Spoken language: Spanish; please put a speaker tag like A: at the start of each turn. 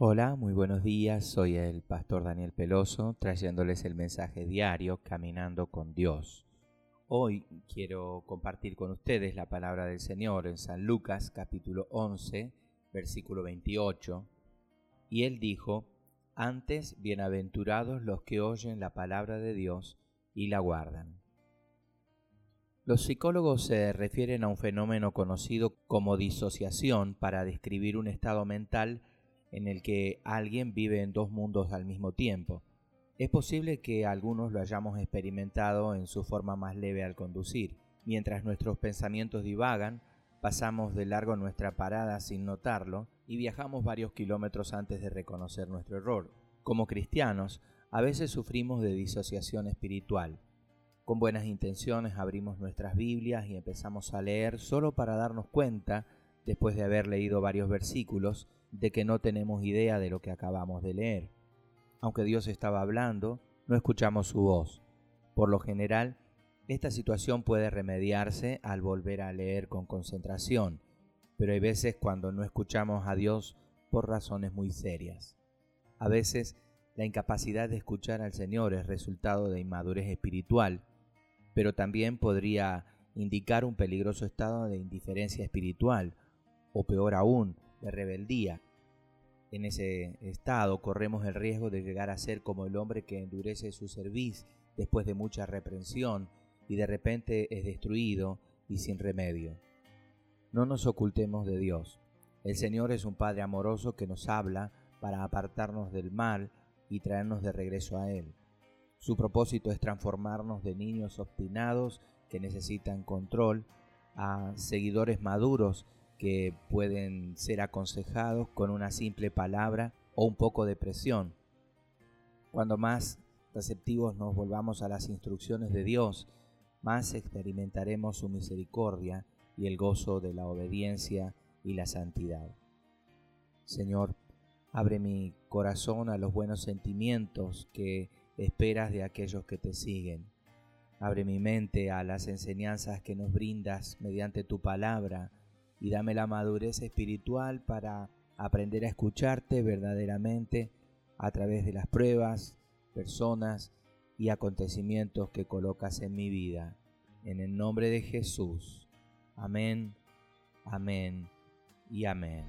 A: Hola, muy buenos días. Soy el pastor Daniel Peloso, trayéndoles el mensaje diario Caminando con Dios. Hoy quiero compartir con ustedes la palabra del Señor en San Lucas capítulo 11, versículo 28. Y él dijo, Antes bienaventurados los que oyen la palabra de Dios y la guardan. Los psicólogos se refieren a un fenómeno conocido como disociación para describir un estado mental en el que alguien vive en dos mundos al mismo tiempo. Es posible que algunos lo hayamos experimentado en su forma más leve al conducir. Mientras nuestros pensamientos divagan, pasamos de largo nuestra parada sin notarlo y viajamos varios kilómetros antes de reconocer nuestro error. Como cristianos, a veces sufrimos de disociación espiritual. Con buenas intenciones abrimos nuestras Biblias y empezamos a leer solo para darnos cuenta, después de haber leído varios versículos, de que no tenemos idea de lo que acabamos de leer. Aunque Dios estaba hablando, no escuchamos su voz. Por lo general, esta situación puede remediarse al volver a leer con concentración, pero hay veces cuando no escuchamos a Dios por razones muy serias. A veces la incapacidad de escuchar al Señor es resultado de inmadurez espiritual, pero también podría indicar un peligroso estado de indiferencia espiritual, o peor aún, de rebeldía. En ese estado corremos el riesgo de llegar a ser como el hombre que endurece su cerviz después de mucha reprensión y de repente es destruido y sin remedio. No nos ocultemos de Dios. El Señor es un Padre amoroso que nos habla para apartarnos del mal y traernos de regreso a Él. Su propósito es transformarnos de niños obstinados que necesitan control a seguidores maduros que pueden ser aconsejados con una simple palabra o un poco de presión. Cuando más receptivos nos volvamos a las instrucciones de Dios, más experimentaremos su misericordia y el gozo de la obediencia y la santidad. Señor, abre mi corazón a los buenos sentimientos que esperas de aquellos que te siguen. Abre mi mente a las enseñanzas que nos brindas mediante tu palabra y dame la madurez espiritual para aprender a escucharte verdaderamente a través de las pruebas, personas y acontecimientos que colocas en mi vida. En el nombre de Jesús. Amén, amén y amén.